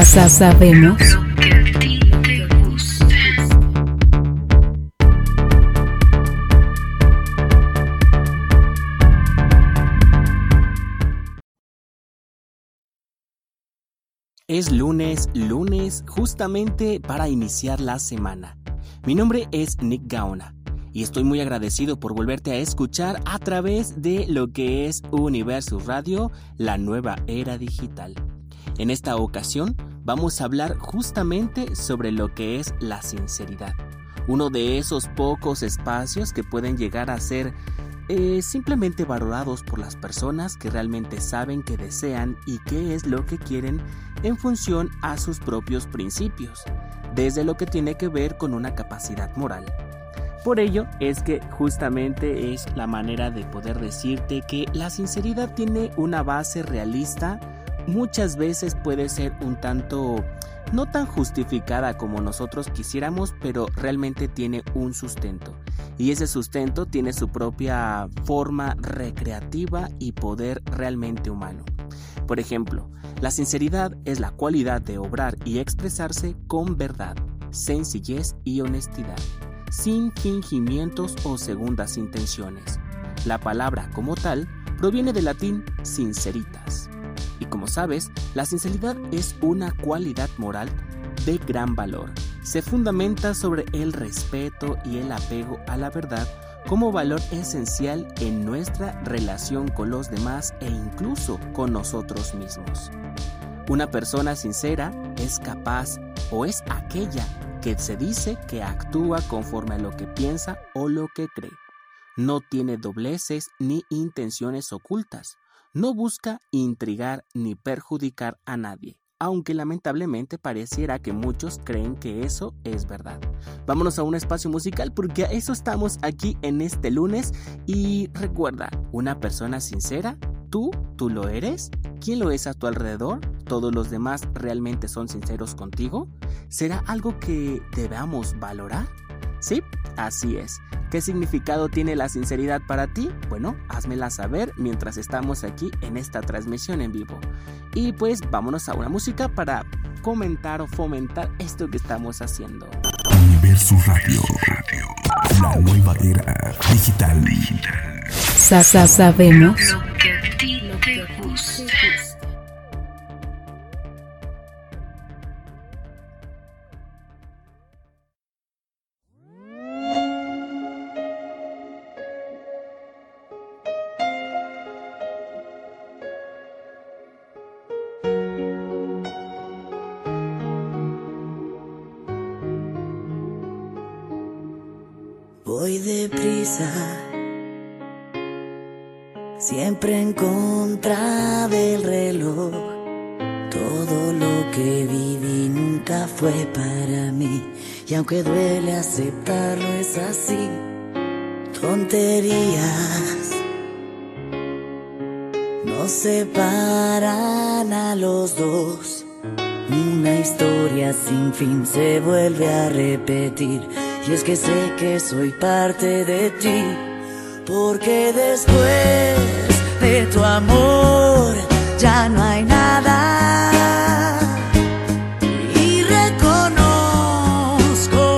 sabemos Es lunes, lunes, justamente para iniciar la semana. Mi nombre es Nick Gaona y estoy muy agradecido por volverte a escuchar a través de lo que es Universo Radio, la nueva era digital. En esta ocasión vamos a hablar justamente sobre lo que es la sinceridad, uno de esos pocos espacios que pueden llegar a ser eh, simplemente valorados por las personas que realmente saben qué desean y qué es lo que quieren en función a sus propios principios, desde lo que tiene que ver con una capacidad moral. Por ello es que justamente es la manera de poder decirte que la sinceridad tiene una base realista, muchas veces puede ser un tanto no tan justificada como nosotros quisiéramos, pero realmente tiene un sustento. Y ese sustento tiene su propia forma recreativa y poder realmente humano. Por ejemplo, la sinceridad es la cualidad de obrar y expresarse con verdad, sencillez y honestidad, sin fingimientos o segundas intenciones. La palabra como tal proviene del latín sinceritas, y como sabes, la sinceridad es una cualidad moral de gran valor. Se fundamenta sobre el respeto y el apego a la verdad como valor esencial en nuestra relación con los demás e incluso con nosotros mismos. Una persona sincera es capaz o es aquella que se dice que actúa conforme a lo que piensa o lo que cree. No tiene dobleces ni intenciones ocultas no busca intrigar ni perjudicar a nadie, aunque lamentablemente pareciera que muchos creen que eso es verdad. Vámonos a un espacio musical porque a eso estamos aquí en este lunes y recuerda, una persona sincera, tú, tú lo eres, ¿quién lo es a tu alrededor? ¿Todos los demás realmente son sinceros contigo? ¿Será algo que debamos valorar? Sí, así es. ¿Qué significado tiene la sinceridad para ti? Bueno, házmela saber mientras estamos aquí en esta transmisión en vivo. Y pues vámonos a una música para comentar o fomentar esto que estamos haciendo. Universo Radio. La nueva era digital. sabemos Voy siempre en contra del reloj. Todo lo que viví nunca fue para mí, y aunque duele aceptarlo, es así. Tonterías nos separan a los dos. Una historia sin fin se vuelve a repetir y es que sé que soy parte de ti, porque después de tu amor ya no hay nada. Y reconozco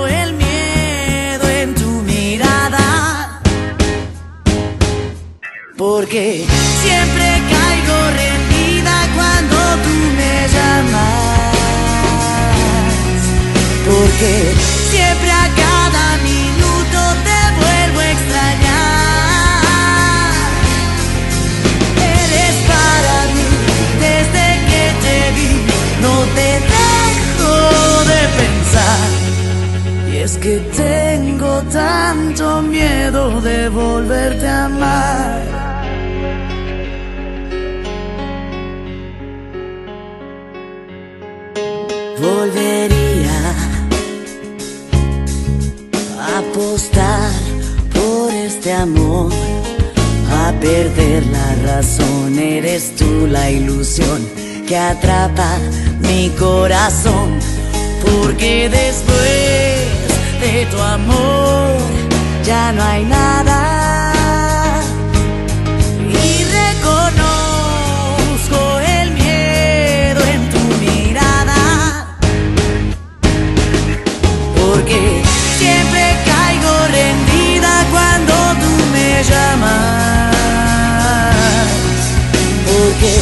el miedo en tu mirada, porque siempre caigo rendida cuando tú me llamas. Porque que tengo tanto miedo de volverte a amar. Volvería a apostar por este amor, a perder la razón. Eres tú la ilusión que atrapa mi corazón, porque después de tu amor ya no hay nada. Y reconozco el miedo en tu mirada, porque siempre caigo rendida cuando tú me llamas. Porque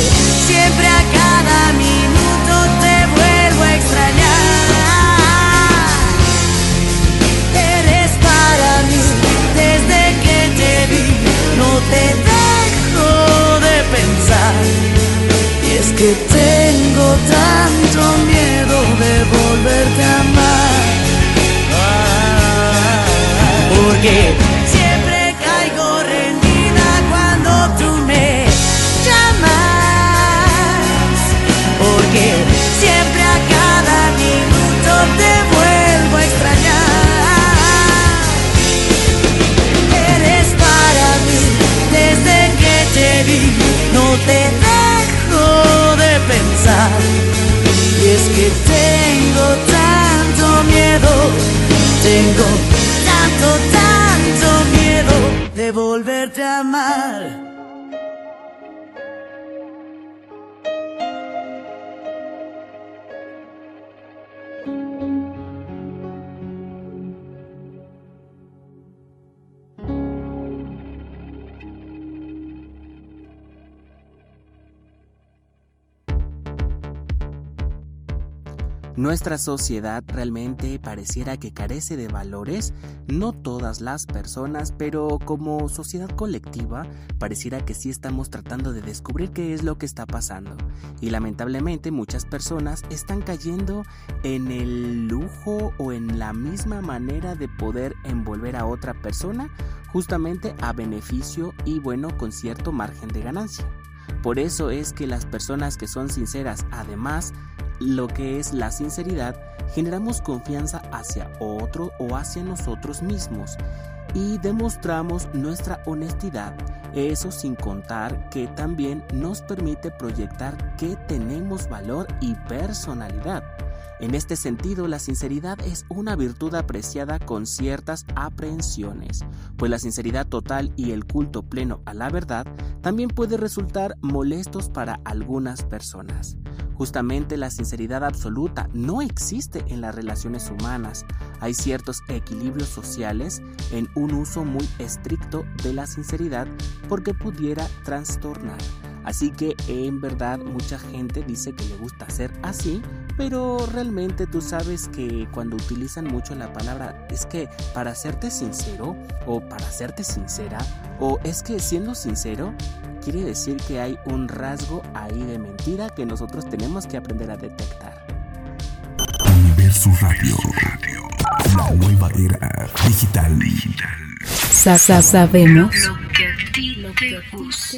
es que tengo tanto miedo de volverte a amar. Porque tengo Nuestra sociedad realmente pareciera que carece de valores, no todas las personas, pero como sociedad colectiva pareciera que sí estamos tratando de descubrir qué es lo que está pasando. Y lamentablemente muchas personas están cayendo en el lujo o en la misma manera de poder envolver a otra persona justamente a beneficio y bueno con cierto margen de ganancia. Por eso es que las personas que son sinceras, además, lo que es la sinceridad, generamos confianza hacia otro o hacia nosotros mismos y demostramos nuestra honestidad. Eso sin contar que también nos permite proyectar que tenemos valor y personalidad. En este sentido, la sinceridad es una virtud apreciada con ciertas aprehensiones, pues la sinceridad total y el culto pleno a la verdad también puede resultar molestos para algunas personas. Justamente la sinceridad absoluta no existe en las relaciones humanas. Hay ciertos equilibrios sociales en un uso muy estricto de la sinceridad porque pudiera trastornar. Así que en verdad mucha gente dice que le gusta ser así, pero realmente tú sabes que cuando utilizan mucho la palabra es que para serte sincero o para serte sincera o es que siendo sincero quiere decir que hay un rasgo ahí de mentira que nosotros tenemos que aprender a detectar. Universo Radio. La nueva era digital. Sa- sa- sabemos Lo que a ti te gusta.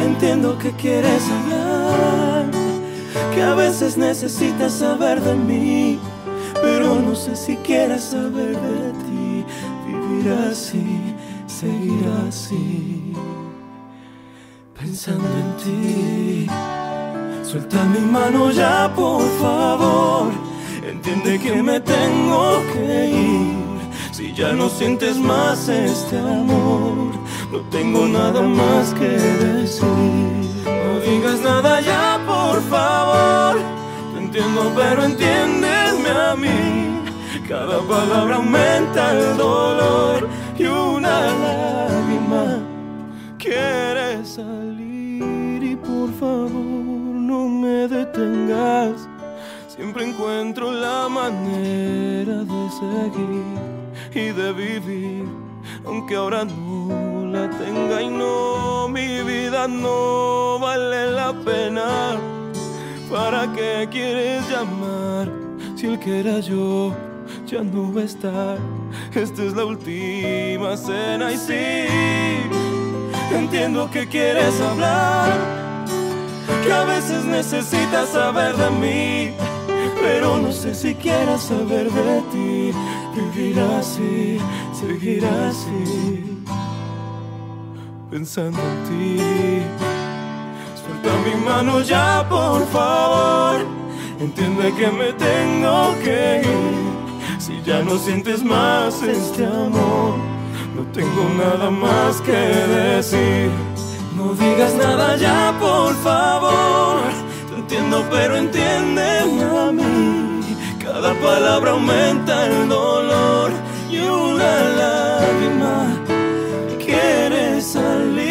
Entiendo que quieres hablar, que a veces necesitas saber de mí, pero no sé si quieres saber de ti. Vivir así, seguir así, pensando en ti. Suelta mi mano ya, por favor. Entiende que me tengo que ir. Si ya no sientes más este amor, no tengo nada más que decir. No digas nada ya, por favor. Te entiendo, pero entiéndeme a mí. Cada palabra aumenta el dolor y una lágrima quiere salir. Y por favor, no me detengas. Siempre encuentro la manera de seguir y de vivir, aunque ahora no la tenga y no, mi vida no vale la pena. ¿Para qué quieres llamar si el que era yo ya no va a estar. Esta es la última cena y sí, entiendo que quieres hablar, que a veces necesitas saber de mí, pero no sé si quieras saber de ti. Vivir así, seguir así, pensando en ti. Suelta mi mano ya, por favor. Entiende que me tengo que ir. Si ya no sientes más este amor, no tengo nada más que decir. No digas nada ya, por favor. Te entiendo, pero entiéndeme a mí. Cada palabra aumenta el dolor y una lágrima quiere salir.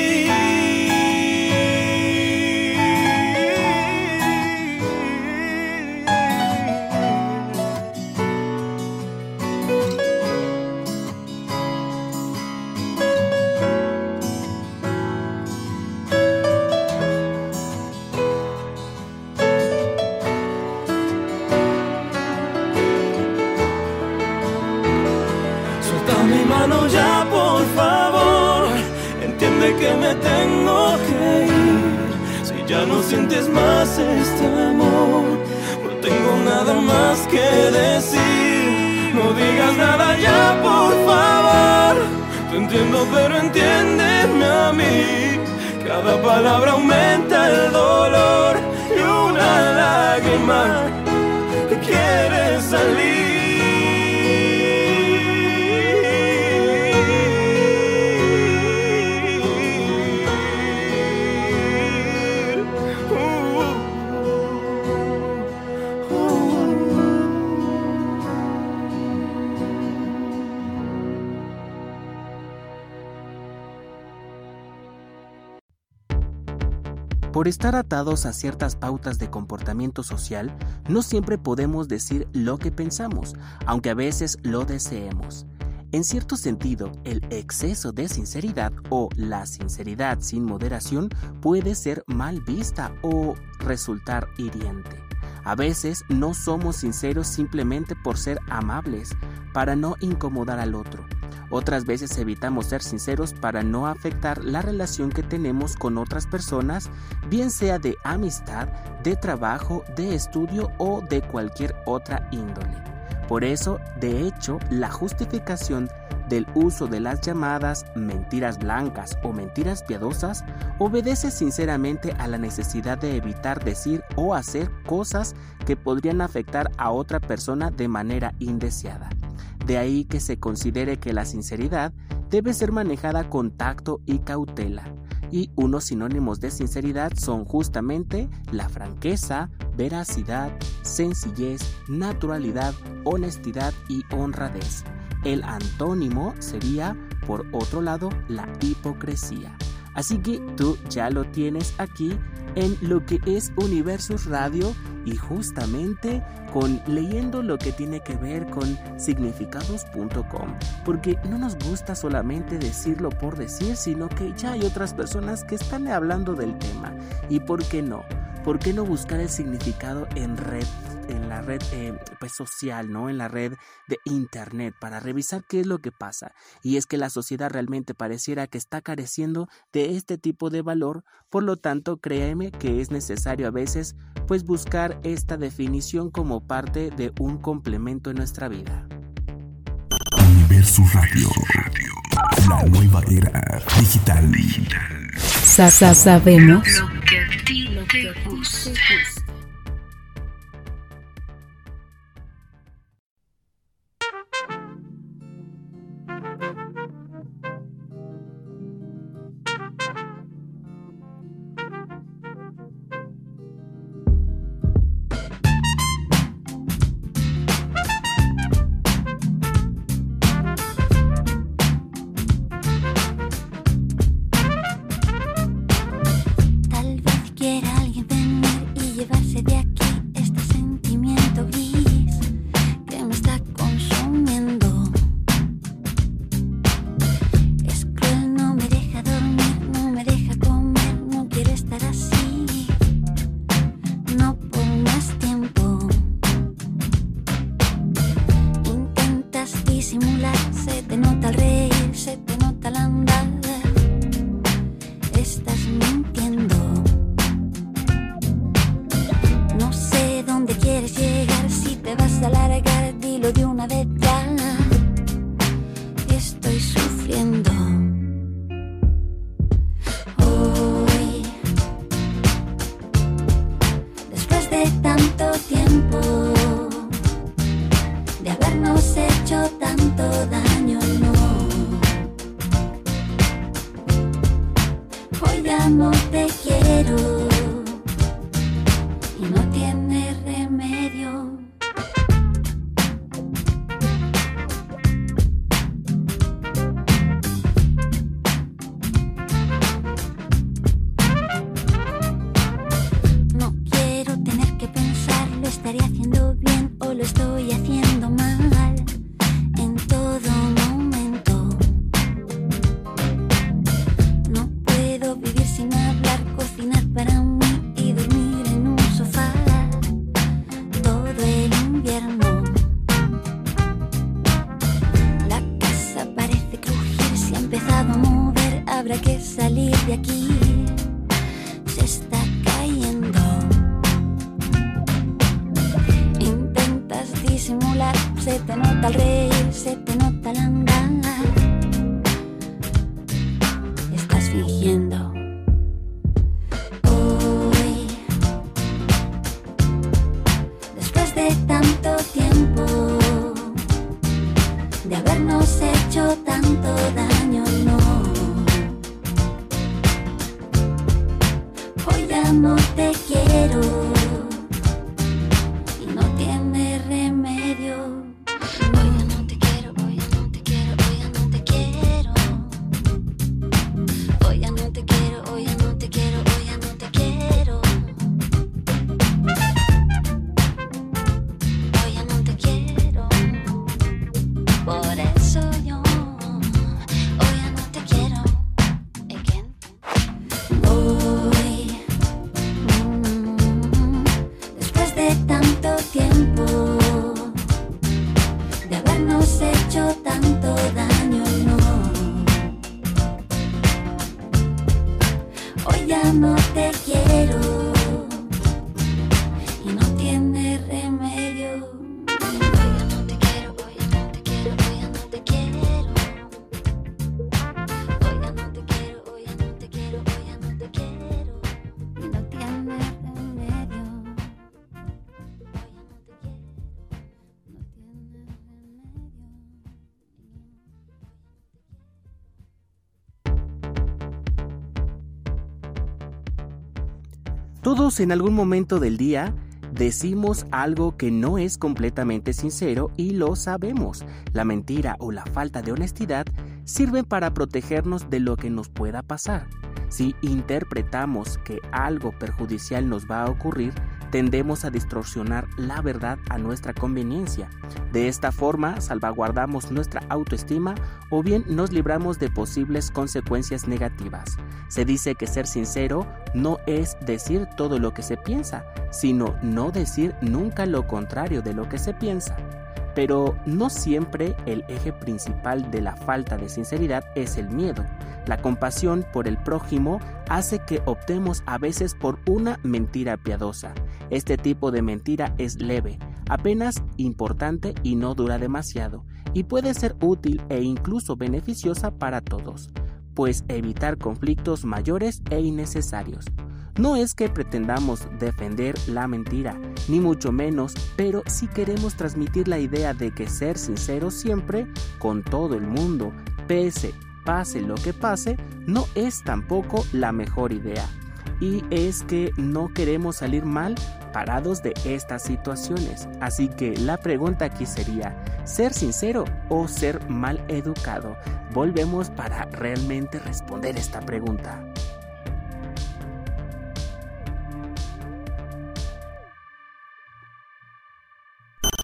Este no tengo nada más que decir. No digas nada ya, por favor. Te entiendo, pero entiéndeme a mí. Cada palabra aumenta el dolor y una lágrima Por estar atados a ciertas pautas de comportamiento social, no siempre podemos decir lo que pensamos, aunque a veces lo deseemos. En cierto sentido, el exceso de sinceridad o la sinceridad sin moderación puede ser mal vista o resultar hiriente. A veces no somos sinceros simplemente por ser amables, para no incomodar al otro. Otras veces evitamos ser sinceros para no afectar la relación que tenemos con otras personas, bien sea de amistad, de trabajo, de estudio o de cualquier otra índole. Por eso, de hecho, la justificación del uso de las llamadas mentiras blancas o mentiras piadosas obedece sinceramente a la necesidad de evitar decir o hacer cosas que podrían afectar a otra persona de manera indeseada. De ahí que se considere que la sinceridad debe ser manejada con tacto y cautela. Y unos sinónimos de sinceridad son justamente la franqueza, veracidad, sencillez, naturalidad, honestidad y honradez. El antónimo sería, por otro lado, la hipocresía. Así que tú ya lo tienes aquí en lo que es Universus Radio y justamente con leyendo lo que tiene que ver con significados.com, porque no nos gusta solamente decirlo por decir, sino que ya hay otras personas que están hablando del tema. ¿Y por qué no? ¿Por qué no buscar el significado en red, en la red eh, pues social, ¿no? En la red de internet para revisar qué es lo que pasa. Y es que la sociedad realmente pareciera que está careciendo de este tipo de valor, por lo tanto, créeme que es necesario a veces pues buscar esta definición como parte de un complemento en nuestra vida. Universo Radio. La nueva era digital. Sa- sa- sabemos. Lo que a ti te gusta. En algún momento del día decimos algo que no es completamente sincero y lo sabemos. La mentira o la falta de honestidad sirven para protegernos de lo que nos pueda pasar. Si interpretamos que algo perjudicial nos va a ocurrir, tendemos a distorsionar la verdad a nuestra conveniencia. De esta forma salvaguardamos nuestra autoestima o bien nos libramos de posibles consecuencias negativas. Se dice que ser sincero no es decir todo lo que se piensa, sino no decir nunca lo contrario de lo que se piensa. Pero no siempre el eje principal de la falta de sinceridad es el miedo. La compasión por el prójimo hace que optemos a veces por una mentira piadosa. Este tipo de mentira es leve, apenas importante y no dura demasiado, y puede ser útil e incluso beneficiosa para todos, pues evitar conflictos mayores e innecesarios. No es que pretendamos defender la mentira, ni mucho menos, pero sí queremos transmitir la idea de que ser sincero siempre, con todo el mundo, pese, pase lo que pase, no es tampoco la mejor idea. Y es que no queremos salir mal parados de estas situaciones. Así que la pregunta aquí sería, ¿ser sincero o ser mal educado? Volvemos para realmente responder esta pregunta.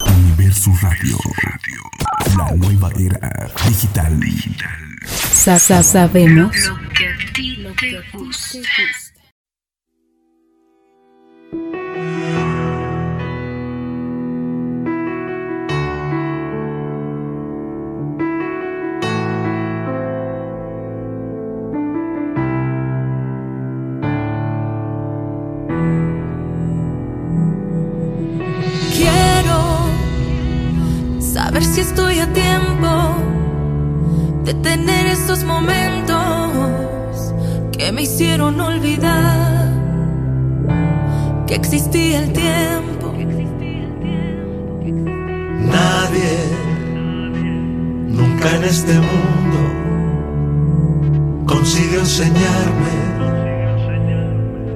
Universo Radio. La nueva era digital. Sa- sa- sabemos. Lo que a ti te gusta. Estoy a tiempo de tener estos momentos que me hicieron olvidar que existía el tiempo. Nadie, nunca en este mundo, consiguió enseñarme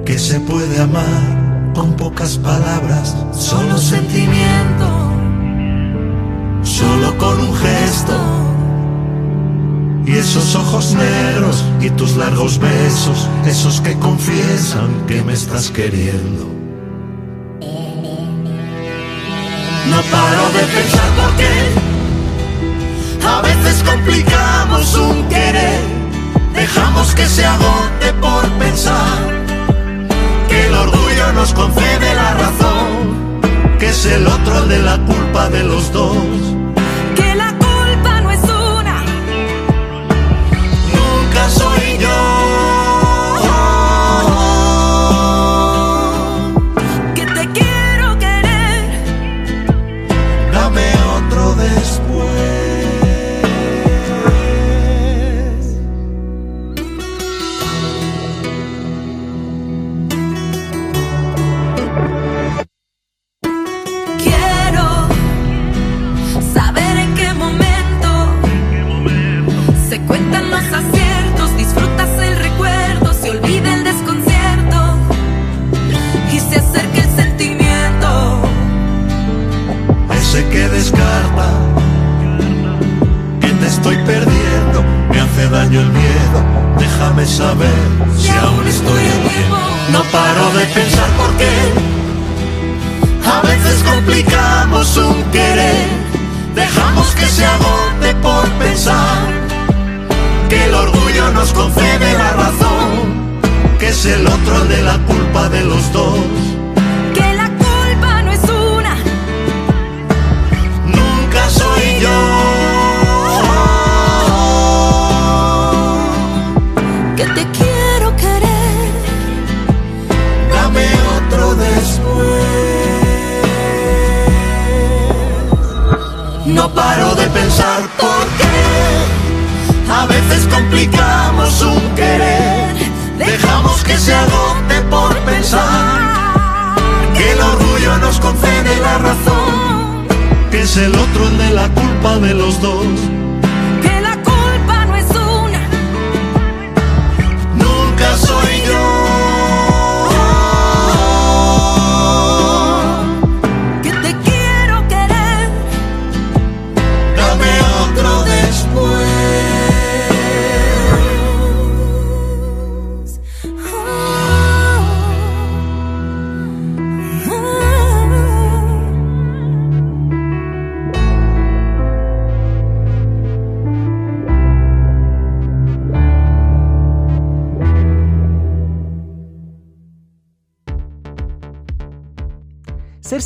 que se puede amar con pocas palabras, solo sentimiento, solo con un gesto. Y esos ojos negros y tus largos besos, esos que confiesan que me estás queriendo. No paro de pensar por qué a veces complicamos un querer, dejamos que se agote por pensar que el orgullo nos concede la razón, que es el otro el de la culpa de los dos. Que la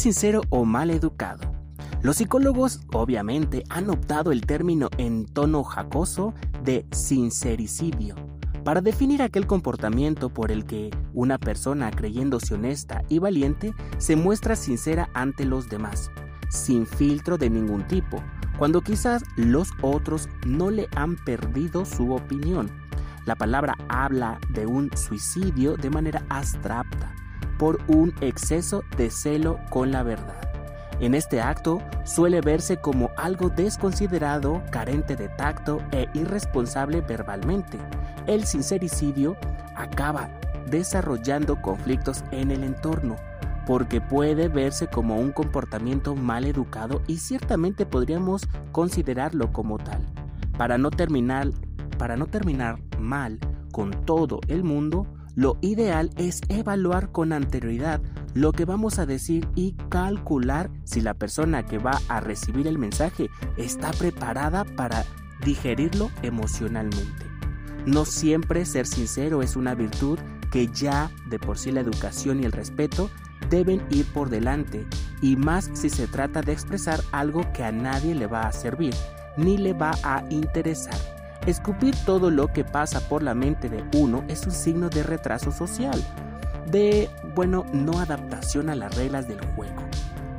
sincero o mal educado. Los psicólogos obviamente han optado el término en tono jacoso de sincericidio para definir aquel comportamiento por el que una persona creyéndose honesta y valiente se muestra sincera ante los demás, sin filtro de ningún tipo, cuando quizás los otros no le han perdido su opinión. La palabra habla de un suicidio de manera abstracta, por un exceso de celo con la verdad. En este acto suele verse como algo desconsiderado, carente de tacto e irresponsable verbalmente. El sincericidio acaba desarrollando conflictos en el entorno, porque puede verse como un comportamiento mal educado y ciertamente podríamos considerarlo como tal. Para no terminar, para no terminar mal con todo el mundo, lo ideal es evaluar con anterioridad lo que vamos a decir y calcular si la persona que va a recibir el mensaje está preparada para digerirlo emocionalmente. No siempre ser sincero es una virtud que ya de por sí la educación y el respeto deben ir por delante, y más si se trata de expresar algo que a nadie le va a servir, ni le va a interesar. Escupir todo lo que pasa por la mente de uno es un signo de retraso social, de, bueno, no adaptación a las reglas del juego.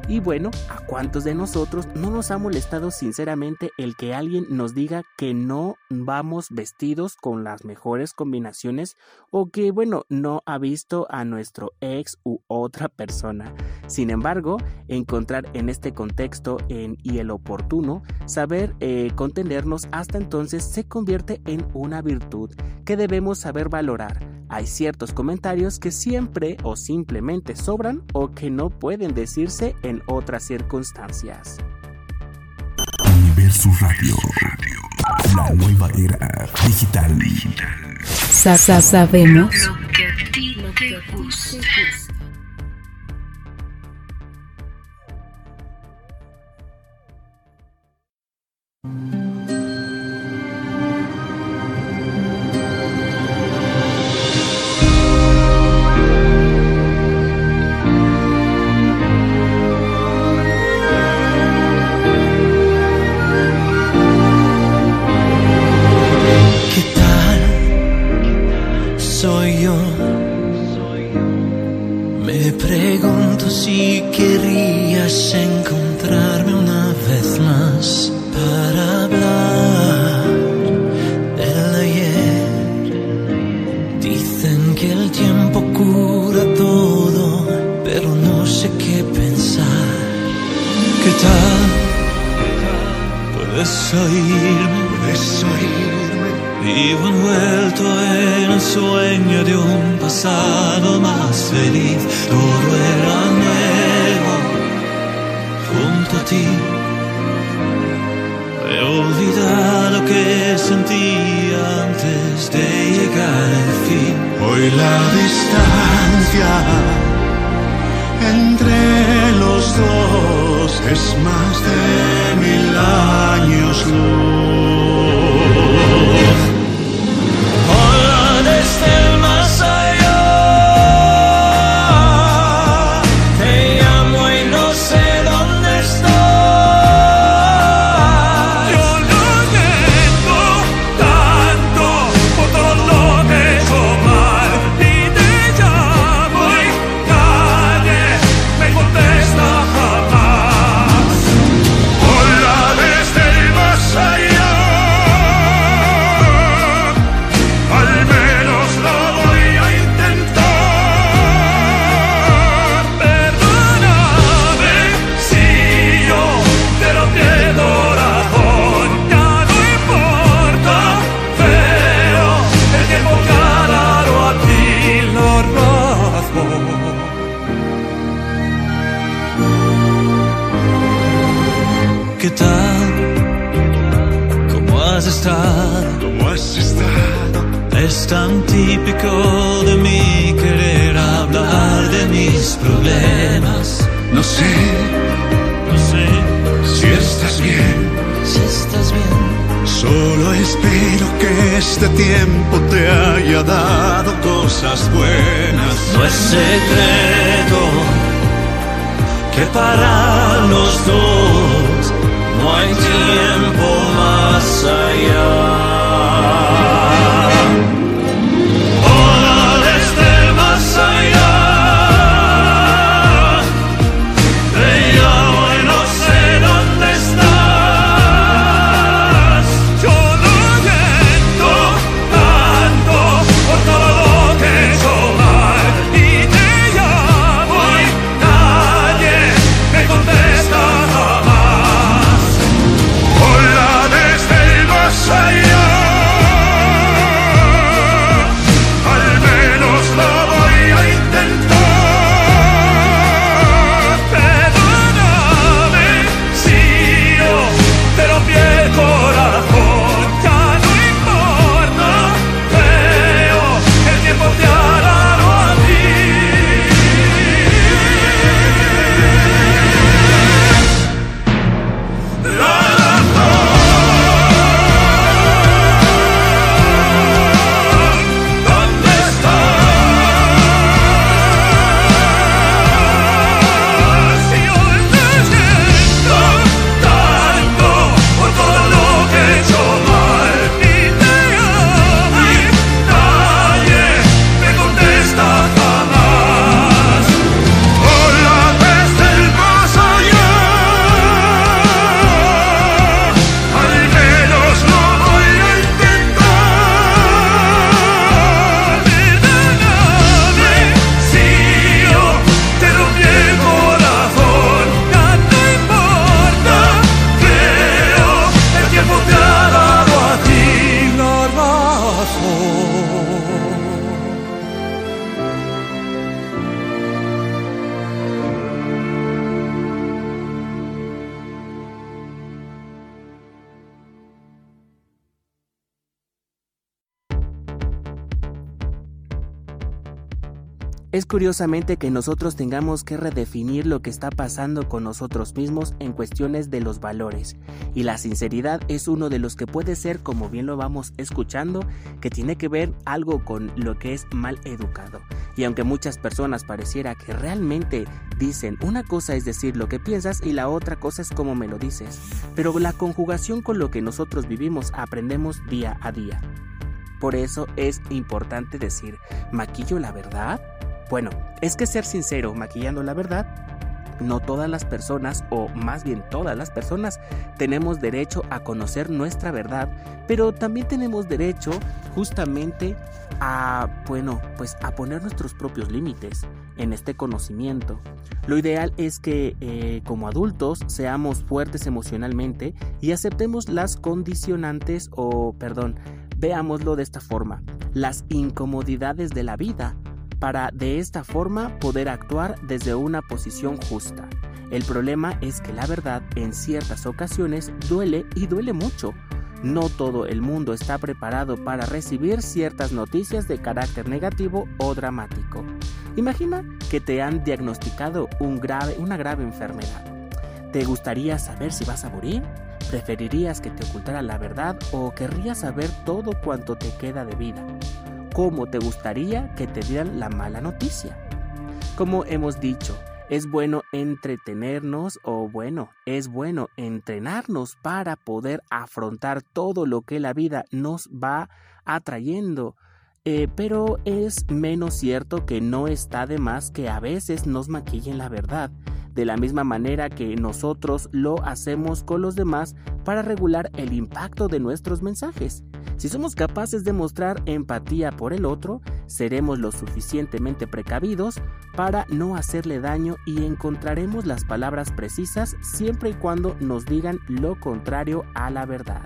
Y bueno, ¿a cuántos de nosotros no nos ha molestado sinceramente el que alguien nos diga que no vamos vestidos con las mejores combinaciones o que, bueno, no ha visto a nuestro ex u otra persona? Sin embargo, encontrar en este contexto en, y el oportuno, saber eh, contenernos hasta entonces se convierte en una virtud que debemos saber valorar hay ciertos comentarios que siempre o simplemente sobran o que no pueden decirse en otras circunstancias. Universo Radio. La nueva era digital. Sa Sabemos. Es curiosamente que nosotros tengamos que redefinir lo que está pasando con nosotros mismos en cuestiones de los valores. Y la sinceridad es uno de los que puede ser, como bien lo vamos escuchando, que tiene que ver algo con lo que es mal educado. Y aunque muchas personas pareciera que realmente dicen una cosa es decir lo que piensas y la otra cosa es como me lo dices, pero la conjugación con lo que nosotros vivimos aprendemos día a día. Por eso es importante decir, ¿maquillo la verdad? Bueno, es que ser sincero, maquillando la verdad, no todas las personas, o más bien todas las personas, tenemos derecho a conocer nuestra verdad, pero también tenemos derecho justamente a, bueno, pues a poner nuestros propios límites en este conocimiento. Lo ideal es que eh, como adultos seamos fuertes emocionalmente y aceptemos las condicionantes o, perdón, veámoslo de esta forma, las incomodidades de la vida para de esta forma poder actuar desde una posición justa. El problema es que la verdad en ciertas ocasiones duele y duele mucho. No todo el mundo está preparado para recibir ciertas noticias de carácter negativo o dramático. Imagina que te han diagnosticado una grave enfermedad. ¿Te gustaría saber si vas a morir? ¿Preferirías que te ocultara la verdad o querrías saber todo cuanto te queda de vida? Cómo te gustaría que te dieran la mala noticia. Como hemos dicho, es bueno entretenernos o bueno, es bueno entrenarnos para poder afrontar todo lo que la vida nos va atrayendo. Eh, pero es menos cierto que no está de más que a veces nos maquillen la verdad, de la misma manera que nosotros lo hacemos con los demás para regular el impacto de nuestros mensajes. Si somos capaces de mostrar empatía por el otro, seremos lo suficientemente precavidos para no hacerle daño y encontraremos las palabras precisas siempre y cuando nos digan lo contrario a la verdad.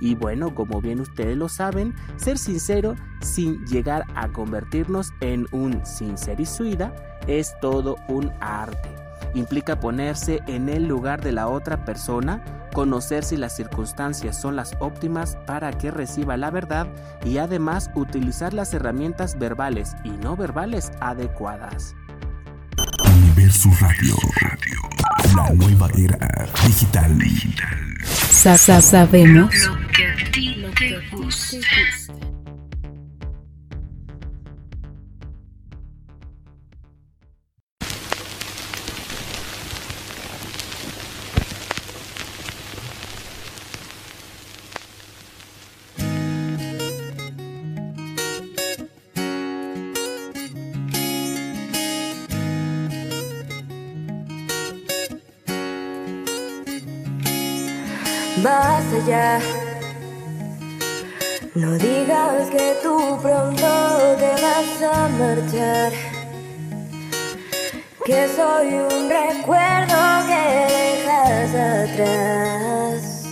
Y bueno, como bien ustedes lo saben, ser sincero sin llegar a convertirnos en un sincerisuida es todo un arte. Implica ponerse en el lugar de la otra persona, conocer si las circunstancias son las óptimas para que reciba la verdad y además utilizar las herramientas verbales y no verbales adecuadas. Universo Radio. La nueva era digital. Sa- sa- sabemos. Lo que a ti te gusta. No digas que tú pronto te vas a marchar. Que soy un recuerdo que dejas atrás.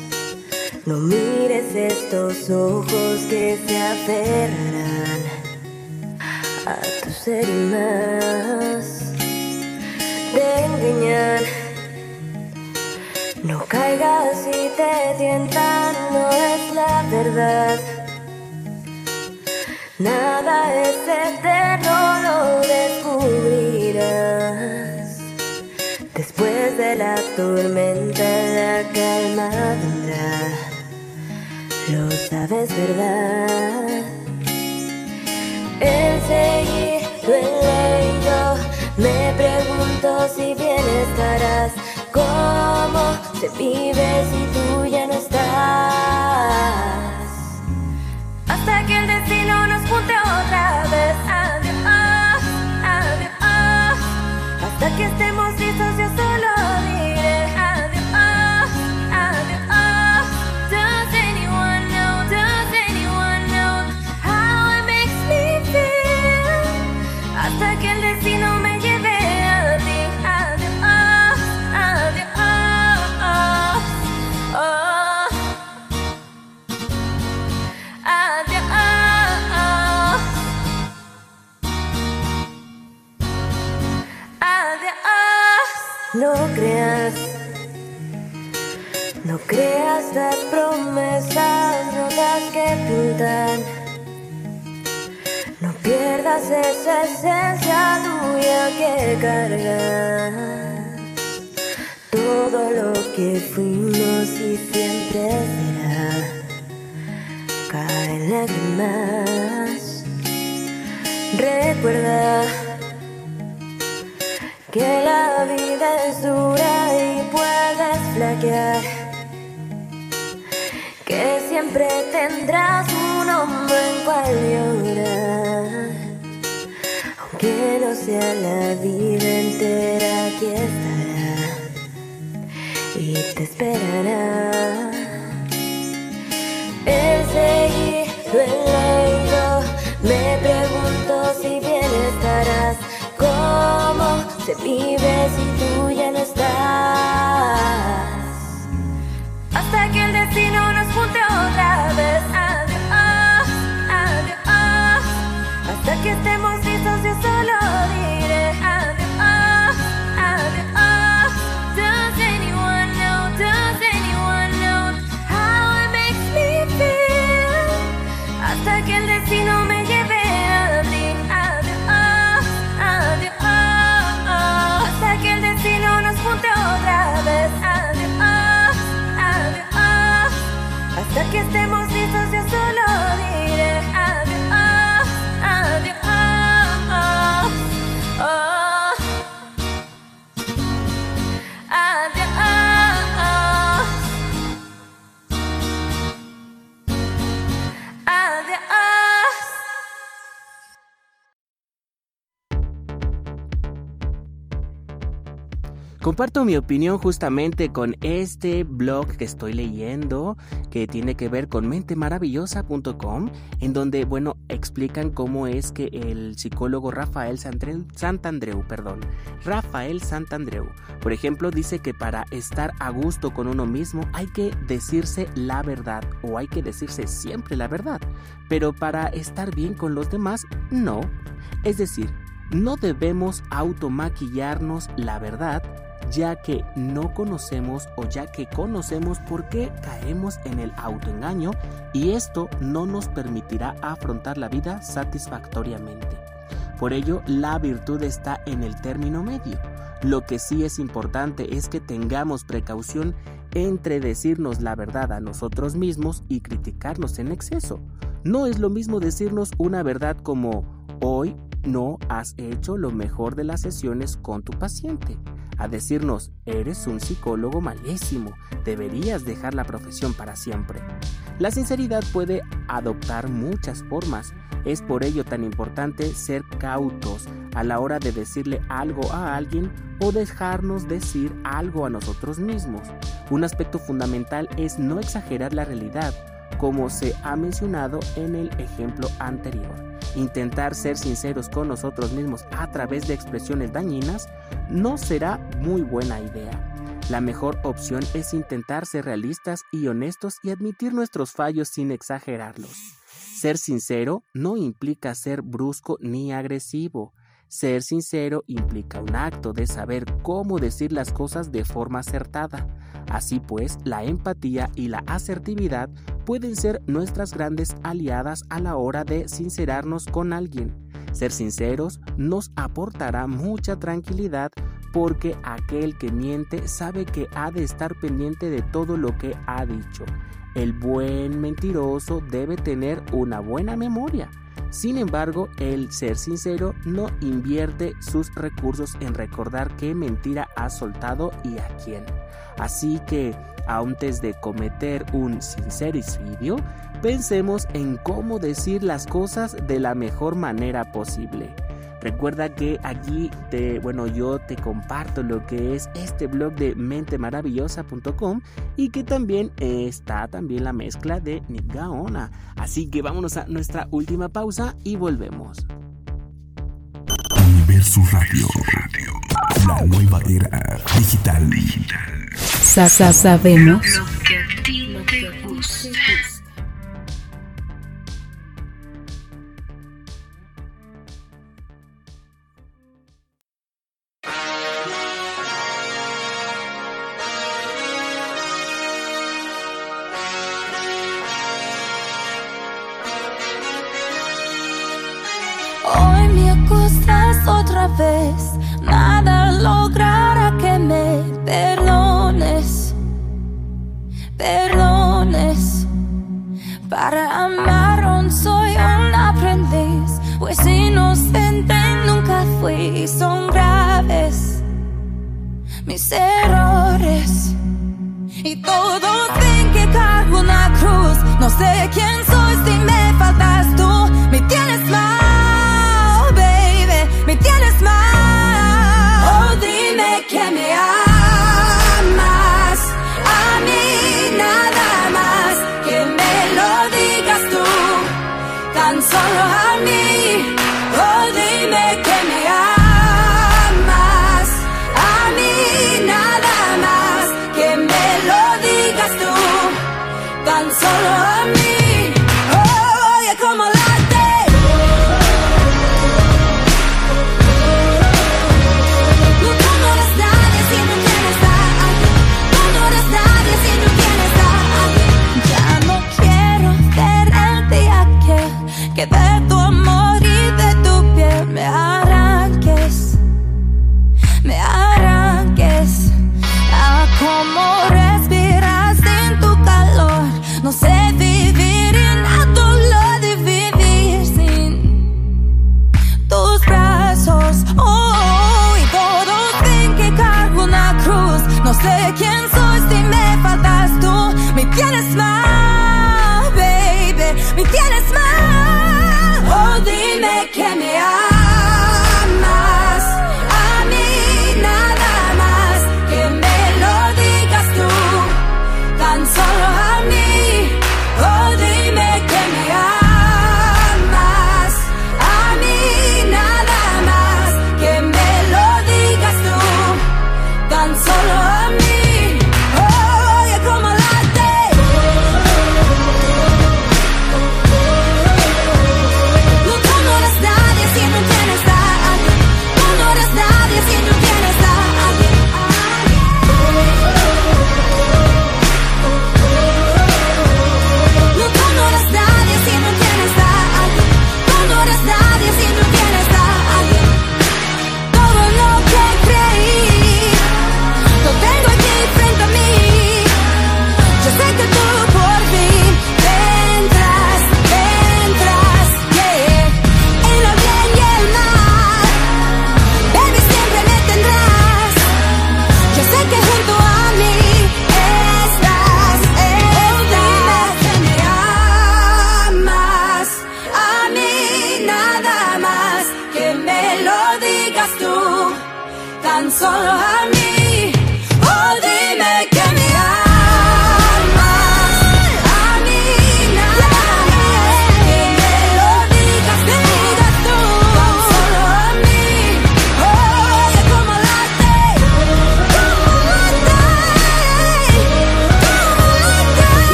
No mires estos ojos que se aferrarán a tu ser y más. Caigas si te tientan, no es la verdad. Nada es eterno, lo descubrirás. Después de la tormenta, la calma vendrá. Lo sabes, ¿verdad? El seguir duele y yo me pregunto si bien estarás. ¿Cómo se vive si tú ya no estás? Hasta que el destino nos junte otra vez. Adiós, adiós. Hasta que estemos listos, yo solo No creas, no creas las promesas, notas que pintan. No pierdas es esa esencia tuya que cargas. Todo lo que fuimos y siempre será cae en lágrimas. Recuerda que la vida es dura y puedes flaquear. Que siempre tendrás un hombre en cual llorar. Aunque no sea la vida entera, aquí estará y te esperará. Se vive si tú ya no estás? Hasta que el destino nos junte otra vez. Adiós, adiós. Hasta que estemos Comparto mi opinión justamente con este blog que estoy leyendo que tiene que ver con mentemaravillosa.com en donde, bueno, explican cómo es que el psicólogo Rafael Santandreu, perdón, Rafael Santandreu, por ejemplo, dice que para estar a gusto con uno mismo hay que decirse la verdad o hay que decirse siempre la verdad, pero para estar bien con los demás, no. Es decir, no debemos automaquillarnos la verdad ya que no conocemos o ya que conocemos por qué caemos en el autoengaño y esto no nos permitirá afrontar la vida satisfactoriamente. Por ello, la virtud está en el término medio. Lo que sí es importante es que tengamos precaución entre decirnos la verdad a nosotros mismos y criticarnos en exceso. No es lo mismo decirnos una verdad como hoy no has hecho lo mejor de las sesiones con tu paciente a decirnos, eres un psicólogo malísimo, deberías dejar la profesión para siempre. La sinceridad puede adoptar muchas formas, es por ello tan importante ser cautos a la hora de decirle algo a alguien o dejarnos decir algo a nosotros mismos. Un aspecto fundamental es no exagerar la realidad, como se ha mencionado en el ejemplo anterior. Intentar ser sinceros con nosotros mismos a través de expresiones dañinas no será muy buena idea. La mejor opción es intentar ser realistas y honestos y admitir nuestros fallos sin exagerarlos. Ser sincero no implica ser brusco ni agresivo. Ser sincero implica un acto de saber cómo decir las cosas de forma acertada. Así pues, la empatía y la asertividad pueden ser nuestras grandes aliadas a la hora de sincerarnos con alguien. Ser sinceros nos aportará mucha tranquilidad porque aquel que miente sabe que ha de estar pendiente de todo lo que ha dicho. El buen mentiroso debe tener una buena memoria. Sin embargo, el ser sincero no invierte sus recursos en recordar qué mentira ha soltado y a quién. Así que, antes de cometer un sincericidio, pensemos en cómo decir las cosas de la mejor manera posible. Recuerda que aquí te, bueno, yo te comparto lo que es este blog de mentemaravillosa.com y que también está también la mezcla de Nick Gaona. Así que vámonos a nuestra última pausa y volvemos. Universo Radio. La nueva era digital. Sa- sa- sabemos Lo que a ti te gusta. Nada logrará que me perdones, perdones. Para amar aún soy un aprendiz, pues inocente nunca fui, son graves mis errores. Y todos ven que cargo una cruz, no sé quién soy si me faltas tú,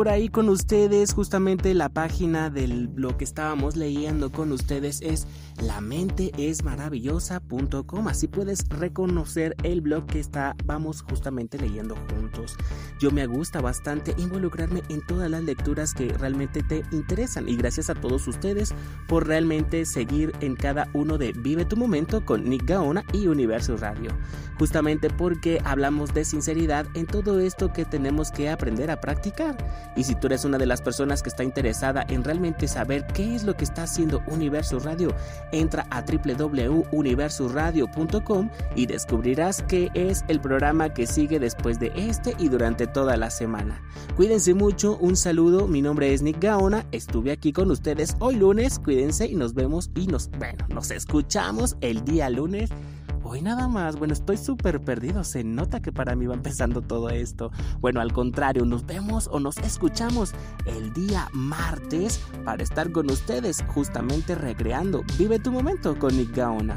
por ahí con ustedes, justamente la página del blog que estábamos leyendo con ustedes es lamenteesmaravillosa.com, así puedes reconocer el blog que estábamos justamente leyendo juntos. Yo me gusta bastante involucrarme en todas las lecturas que realmente te interesan y gracias a todos ustedes por realmente seguir en cada uno de Vive tu momento con Nick Gaona y Universo Radio, justamente porque hablamos de sinceridad en todo esto que tenemos que aprender a practicar. Y si tú eres una de las personas que está interesada en realmente saber qué es lo que está haciendo Universo Radio, entra a www.universuradio.com y descubrirás qué es el programa que sigue después de este y durante toda la semana. Cuídense mucho, un saludo, mi nombre es Nick Gaona, estuve aquí con ustedes hoy lunes, cuídense y nos vemos y nos, bueno, nos escuchamos el día lunes. Hoy nada más, bueno, estoy súper perdido, se nota que para mí va empezando todo esto. Bueno, al contrario, nos vemos o nos escuchamos el día martes para estar con ustedes justamente recreando Vive tu momento con Nick Gaona.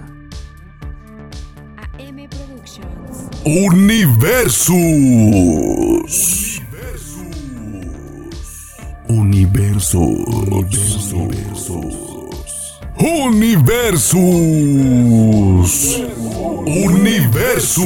M Productions. Universus. Universos. Universus. Universus. Universus.